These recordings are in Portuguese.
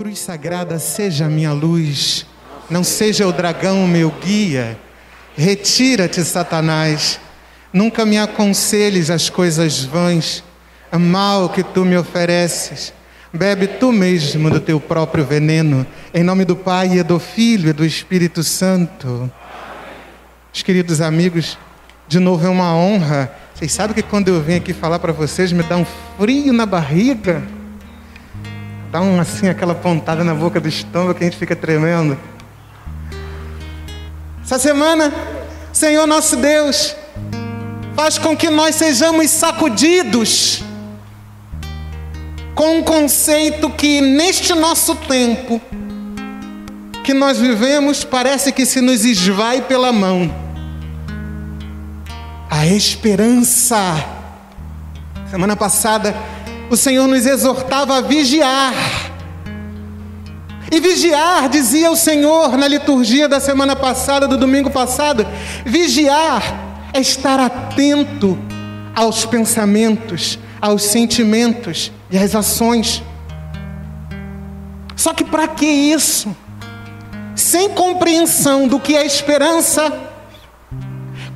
cruz sagrada seja a minha luz, não seja o dragão o meu guia. Retira-te, Satanás, nunca me aconselhes as coisas vãs, a mal que tu me ofereces. Bebe tu mesmo do teu próprio veneno, em nome do Pai e do Filho e do Espírito Santo. Os queridos amigos, de novo é uma honra. Vocês sabem que quando eu venho aqui falar para vocês, me dá um frio na barriga, dá um assim, aquela pontada na boca do estômago que a gente fica tremendo. Essa semana, Senhor nosso Deus, faz com que nós sejamos sacudidos com um conceito que neste nosso tempo que nós vivemos parece que se nos esvai pela mão. A esperança. Semana passada, o Senhor nos exortava a vigiar. E vigiar, dizia o Senhor na liturgia da semana passada, do domingo passado, vigiar é estar atento aos pensamentos, aos sentimentos e às ações. Só que para que isso? Sem compreensão do que é esperança,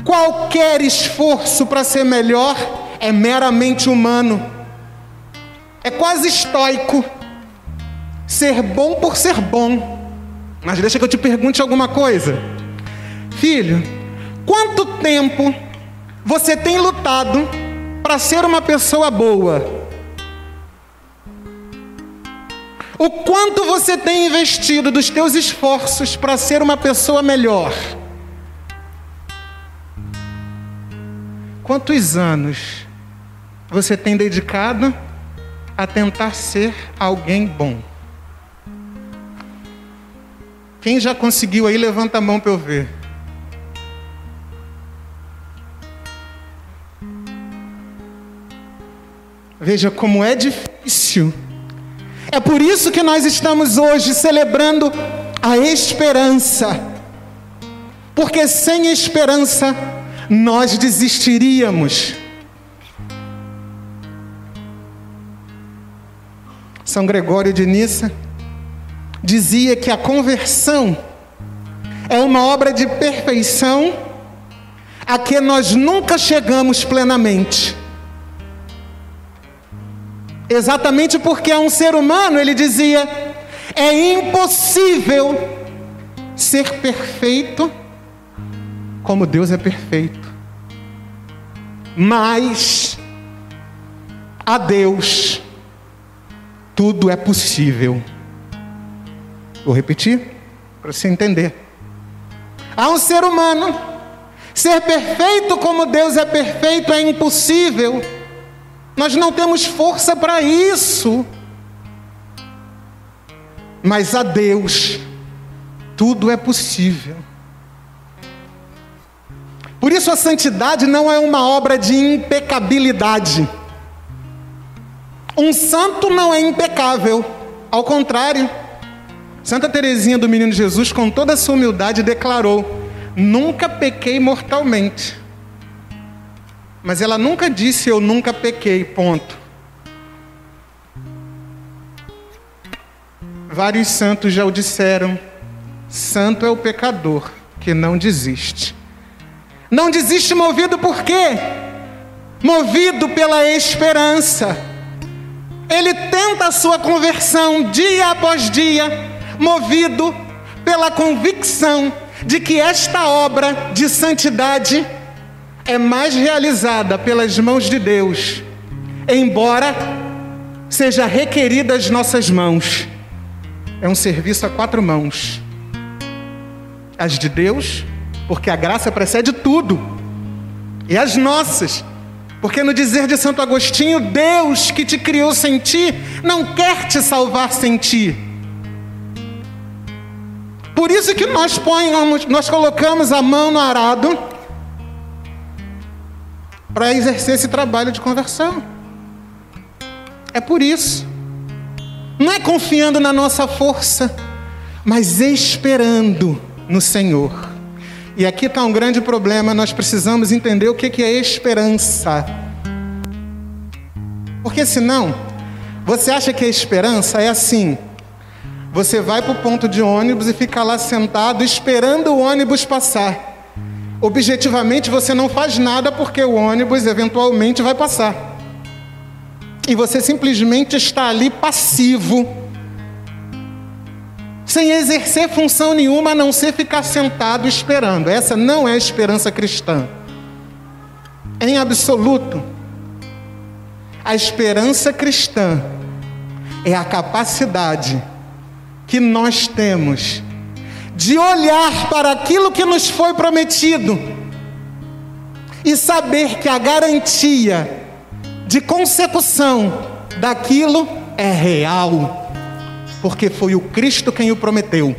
qualquer esforço para ser melhor é meramente humano. É quase estoico ser bom por ser bom. Mas deixa que eu te pergunte alguma coisa. Filho, quanto tempo você tem lutado para ser uma pessoa boa? O quanto você tem investido dos teus esforços para ser uma pessoa melhor? Quantos anos você tem dedicado a tentar ser alguém bom? Quem já conseguiu aí, levanta a mão para eu ver. Veja como é difícil. É por isso que nós estamos hoje celebrando a esperança. Porque sem esperança nós desistiríamos. São Gregório de Nissa dizia que a conversão é uma obra de perfeição a que nós nunca chegamos plenamente. Exatamente porque é um ser humano, ele dizia, é impossível ser perfeito como Deus é perfeito. Mas a Deus tudo é possível. Vou repetir para você entender. Há um ser humano, ser perfeito como Deus é perfeito é impossível. Nós não temos força para isso. Mas a Deus tudo é possível. Por isso a santidade não é uma obra de impecabilidade. Um santo não é impecável, ao contrário. Santa Teresinha do Menino Jesus, com toda a sua humildade, declarou: Nunca pequei mortalmente. Mas ela nunca disse eu nunca pequei, ponto. Vários santos já o disseram. Santo é o pecador que não desiste. Não desiste movido por quê? Movido pela esperança. Ele tenta a sua conversão dia após dia, movido pela convicção de que esta obra de santidade é mais realizada pelas mãos de Deus, embora seja requerida as nossas mãos. É um serviço a quatro mãos: as de Deus, porque a graça precede tudo, e as nossas, porque no dizer de Santo Agostinho, Deus que te criou sem ti, não quer te salvar sem ti. Por isso que nós ponhamos, nós colocamos a mão no arado para exercer esse trabalho de conversão. É por isso. Não é confiando na nossa força, mas esperando no Senhor. E aqui está um grande problema, nós precisamos entender o que é esperança. Porque senão, você acha que a esperança é assim: Você vai para o ponto de ônibus e fica lá sentado esperando o ônibus passar. Objetivamente você não faz nada porque o ônibus eventualmente vai passar. E você simplesmente está ali passivo, sem exercer função nenhuma a não ser ficar sentado esperando. Essa não é a esperança cristã. Em absoluto, a esperança cristã é a capacidade que nós temos de olhar para aquilo que nos foi prometido e saber que a garantia de consecução daquilo é real, porque foi o Cristo quem o prometeu,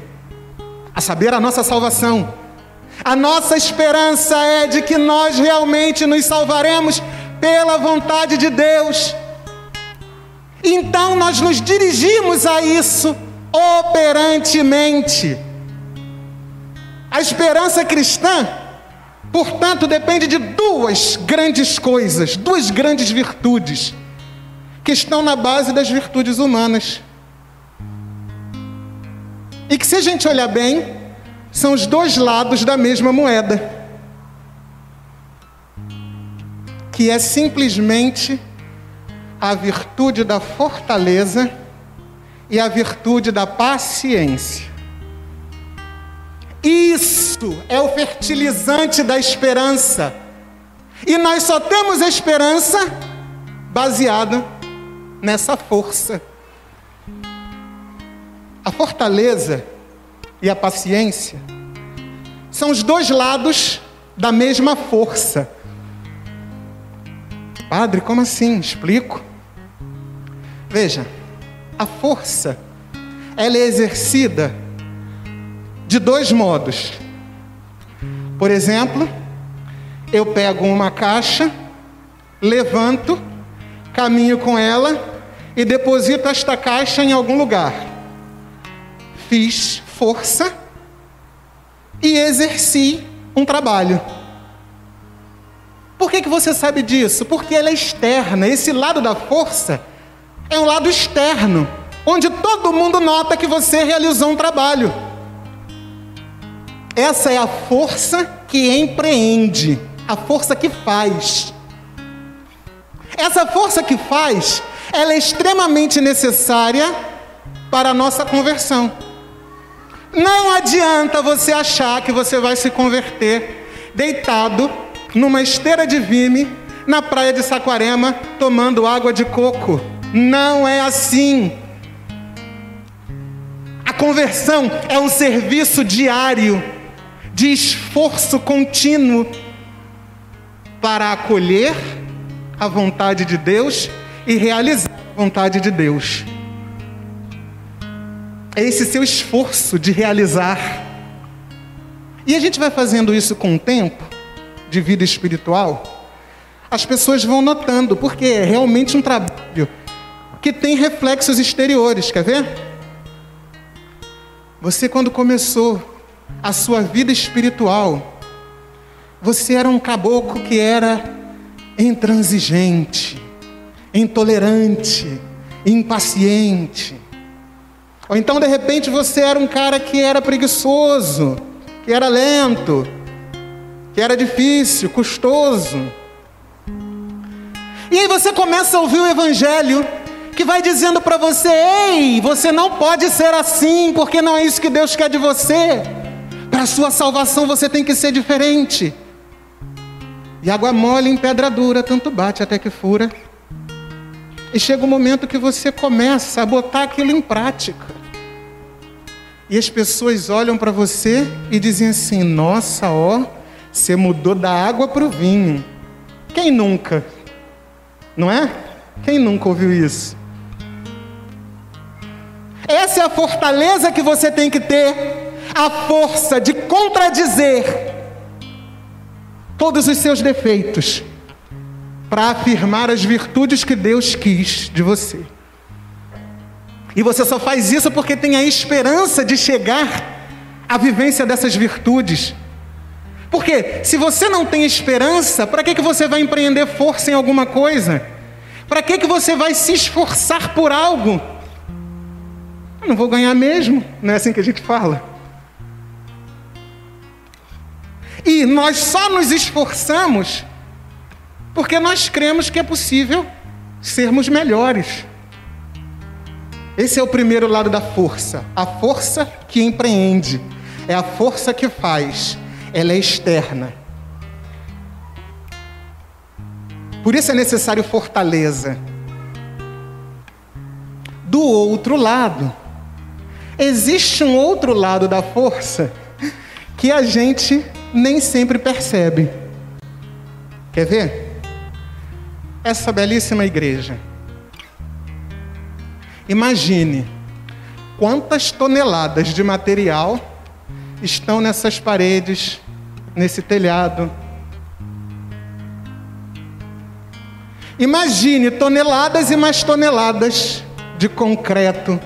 a saber, a nossa salvação. A nossa esperança é de que nós realmente nos salvaremos pela vontade de Deus. Então nós nos dirigimos a isso operantemente. A esperança cristã, portanto, depende de duas grandes coisas, duas grandes virtudes, que estão na base das virtudes humanas. E que, se a gente olhar bem, são os dois lados da mesma moeda. Que é simplesmente a virtude da fortaleza e a virtude da paciência. Isso é o fertilizante da esperança. E nós só temos esperança baseada nessa força. Fortaleza e a paciência são os dois lados da mesma força. Padre, como assim? Explico. Veja, a força ela é exercida de dois modos. Por exemplo, eu pego uma caixa, levanto, caminho com ela e deposito esta caixa em algum lugar. Fiz força e exerci um trabalho. Por que, que você sabe disso? Porque ela é externa. Esse lado da força é um lado externo, onde todo mundo nota que você realizou um trabalho. Essa é a força que empreende, a força que faz. Essa força que faz, ela é extremamente necessária para a nossa conversão. Não adianta você achar que você vai se converter deitado numa esteira de vime na praia de Saquarema tomando água de coco. Não é assim. A conversão é um serviço diário de esforço contínuo para acolher a vontade de Deus e realizar a vontade de Deus. É esse seu esforço de realizar. E a gente vai fazendo isso com o tempo de vida espiritual, as pessoas vão notando, porque é realmente um trabalho que tem reflexos exteriores, quer ver? Você, quando começou a sua vida espiritual, você era um caboclo que era intransigente, intolerante, impaciente. Ou então, de repente, você era um cara que era preguiçoso, que era lento, que era difícil, custoso. E aí você começa a ouvir o Evangelho que vai dizendo para você: ei, você não pode ser assim, porque não é isso que Deus quer de você. Para a sua salvação você tem que ser diferente. E água mole em pedra dura, tanto bate até que fura. E chega o um momento que você começa a botar aquilo em prática. E as pessoas olham para você e dizem assim: Nossa, ó, você mudou da água para o vinho. Quem nunca? Não é? Quem nunca ouviu isso? Essa é a fortaleza que você tem que ter a força de contradizer todos os seus defeitos para afirmar as virtudes que Deus quis de você. E você só faz isso porque tem a esperança de chegar à vivência dessas virtudes. Porque se você não tem esperança, para que, que você vai empreender força em alguma coisa? Para que, que você vai se esforçar por algo? Eu não vou ganhar mesmo, não é assim que a gente fala? E nós só nos esforçamos porque nós cremos que é possível sermos melhores. Esse é o primeiro lado da força. A força que empreende. É a força que faz. Ela é externa. Por isso é necessário fortaleza. Do outro lado, existe um outro lado da força que a gente nem sempre percebe. Quer ver? Essa belíssima igreja. Imagine quantas toneladas de material estão nessas paredes, nesse telhado. Imagine toneladas e mais toneladas de concreto,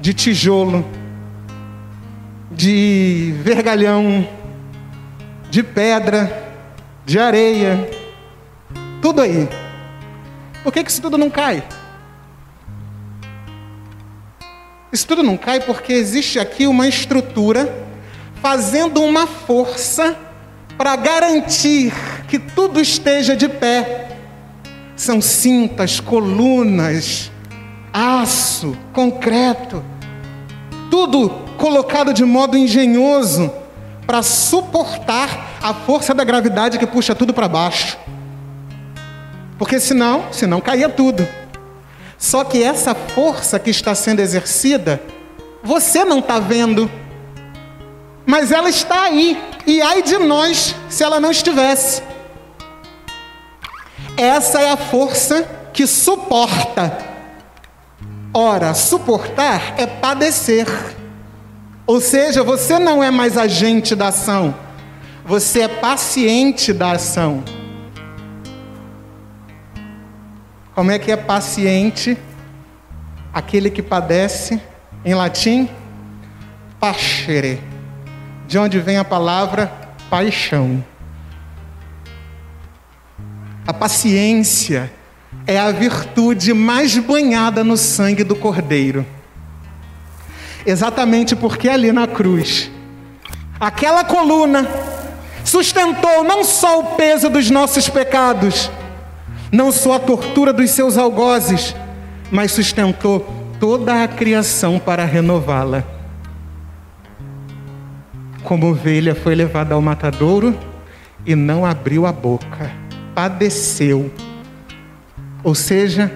de tijolo, de vergalhão, de pedra, de areia, tudo aí. Por que, que isso tudo não cai? Isso tudo não cai porque existe aqui uma estrutura fazendo uma força para garantir que tudo esteja de pé. São cintas, colunas, aço, concreto, tudo colocado de modo engenhoso para suportar a força da gravidade que puxa tudo para baixo. Porque senão, senão caía tudo. Só que essa força que está sendo exercida, você não está vendo, mas ela está aí. E ai de nós se ela não estivesse. Essa é a força que suporta. Ora, suportar é padecer. Ou seja, você não é mais agente da ação, você é paciente da ação. Como é que é paciente? Aquele que padece, em latim, pascere, de onde vem a palavra paixão. A paciência é a virtude mais banhada no sangue do Cordeiro. Exatamente porque ali na cruz, aquela coluna sustentou não só o peso dos nossos pecados, não só a tortura dos seus algozes, mas sustentou toda a criação para renová-la. Como ovelha foi levada ao matadouro e não abriu a boca, padeceu, ou seja,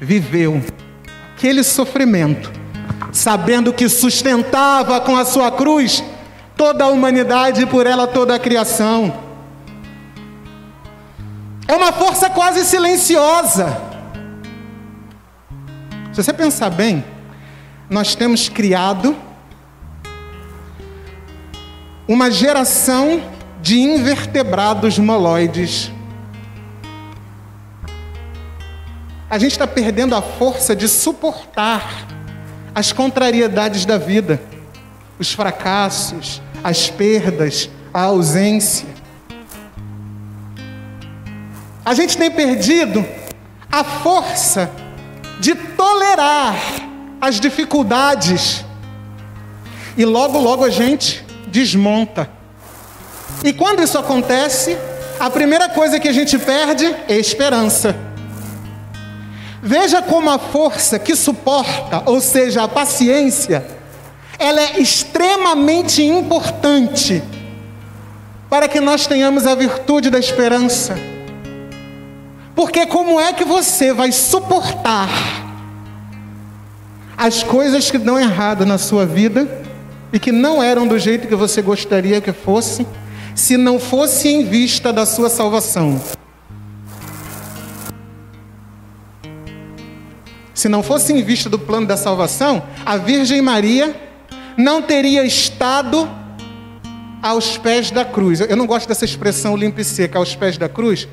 viveu aquele sofrimento, sabendo que sustentava com a sua cruz toda a humanidade e por ela toda a criação. É uma força quase silenciosa. Se você pensar bem, nós temos criado uma geração de invertebrados moloides. A gente está perdendo a força de suportar as contrariedades da vida, os fracassos, as perdas, a ausência. A gente tem perdido a força de tolerar as dificuldades. E logo, logo a gente desmonta. E quando isso acontece, a primeira coisa que a gente perde é esperança. Veja como a força que suporta, ou seja, a paciência, ela é extremamente importante para que nós tenhamos a virtude da esperança. Porque como é que você vai suportar as coisas que dão errado na sua vida e que não eram do jeito que você gostaria que fosse, se não fosse em vista da sua salvação? Se não fosse em vista do plano da salvação, a Virgem Maria não teria estado aos pés da cruz. Eu não gosto dessa expressão limpa e seca, aos pés da cruz,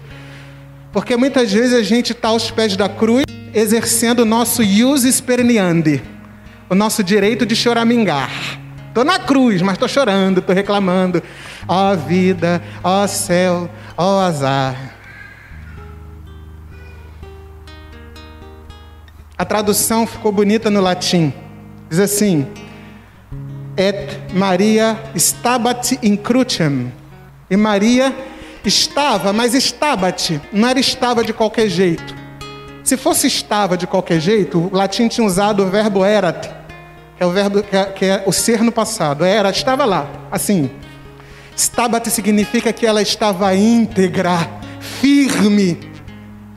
porque muitas vezes a gente está aos pés da cruz exercendo o nosso ius esperneandi, o nosso direito de choramingar. Estou na cruz, mas estou chorando, estou reclamando. Ó oh, vida, ó oh, céu, ó oh, azar. A tradução ficou bonita no latim. Diz assim: Et Maria stabat in crucem. E Maria estava, mas stabat não era estava de qualquer jeito. Se fosse estava de qualquer jeito, o latim tinha usado o verbo erat, que é o verbo que é, que é o ser no passado. Era, estava lá, assim. Stabat significa que ela estava íntegra, firme,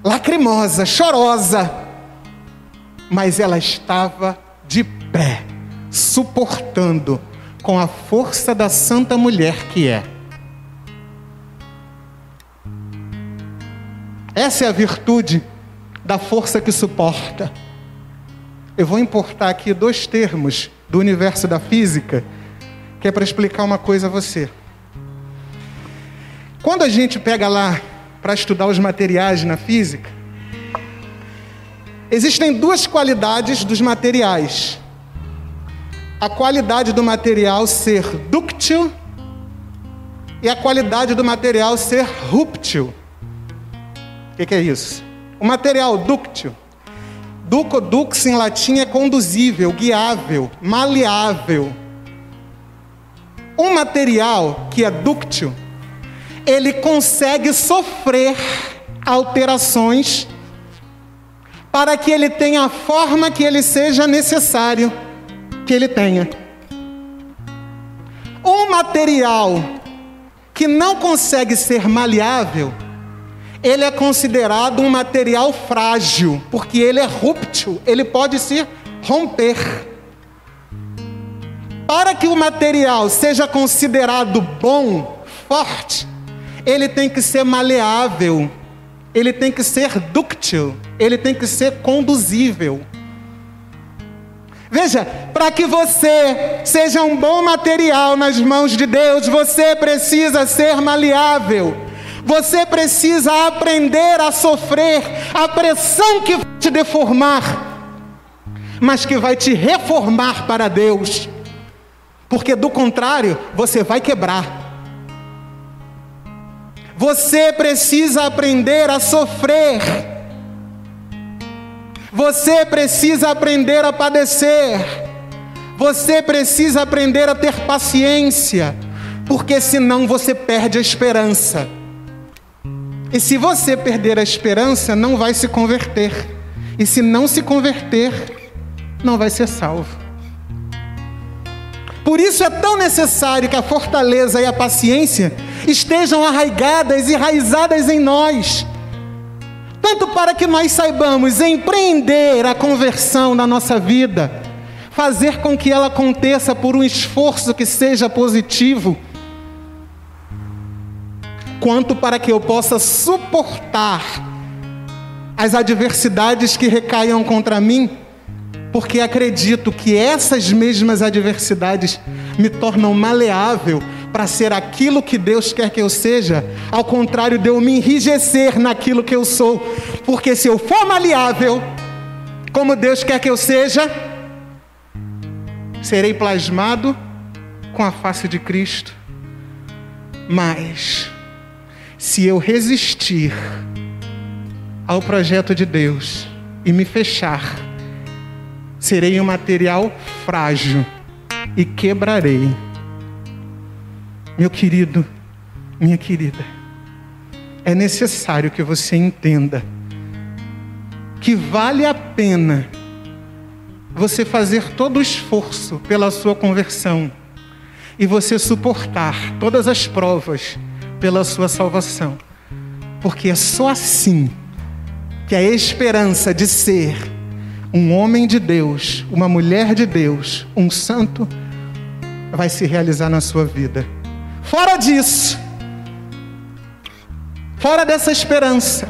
lacrimosa, chorosa, mas ela estava de pé, suportando com a força da santa mulher que é. Essa é a virtude da força que suporta. Eu vou importar aqui dois termos do universo da física, que é para explicar uma coisa a você. Quando a gente pega lá para estudar os materiais na física, existem duas qualidades dos materiais. A qualidade do material ser dúctil e a qualidade do material ser rúptil. O que, que, é isso? O material dúctil. Duco, dux em latim é conduzível, guiável, maleável. Um material que é dúctil, ele consegue sofrer alterações para que ele tenha a forma que ele seja necessário que ele tenha. Um material que não consegue ser maleável, ele é considerado um material frágil, porque ele é rúptil, ele pode se romper. Para que o material seja considerado bom, forte, ele tem que ser maleável, ele tem que ser dúctil, ele tem que ser conduzível. Veja, para que você seja um bom material nas mãos de Deus, você precisa ser maleável. Você precisa aprender a sofrer a pressão que vai te deformar, mas que vai te reformar para Deus. Porque do contrário, você vai quebrar. Você precisa aprender a sofrer. Você precisa aprender a padecer. Você precisa aprender a ter paciência, porque senão você perde a esperança. E se você perder a esperança, não vai se converter. E se não se converter, não vai ser salvo. Por isso é tão necessário que a fortaleza e a paciência estejam arraigadas e enraizadas em nós. Tanto para que nós saibamos empreender a conversão na nossa vida, fazer com que ela aconteça por um esforço que seja positivo quanto para que eu possa suportar as adversidades que recaiam contra mim, porque acredito que essas mesmas adversidades me tornam maleável para ser aquilo que Deus quer que eu seja, ao contrário de eu me enrijecer naquilo que eu sou, porque se eu for maleável, como Deus quer que eu seja, serei plasmado com a face de Cristo. Mas se eu resistir ao projeto de Deus e me fechar, serei um material frágil e quebrarei. Meu querido, minha querida, é necessário que você entenda que vale a pena você fazer todo o esforço pela sua conversão e você suportar todas as provas pela sua salvação. Porque é só assim que a esperança de ser um homem de Deus, uma mulher de Deus, um santo, vai se realizar na sua vida. Fora disso, fora dessa esperança,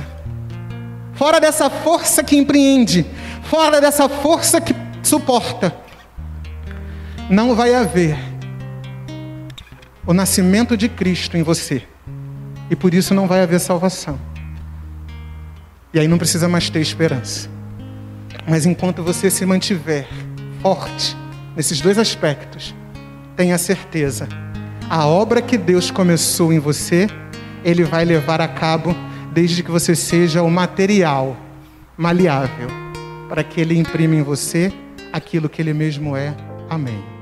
fora dessa força que empreende, fora dessa força que suporta, não vai haver o nascimento de Cristo em você e por isso não vai haver salvação. E aí não precisa mais ter esperança. Mas enquanto você se mantiver forte nesses dois aspectos, tenha certeza, a obra que Deus começou em você, Ele vai levar a cabo desde que você seja o material maleável para que Ele imprima em você aquilo que Ele mesmo é. Amém.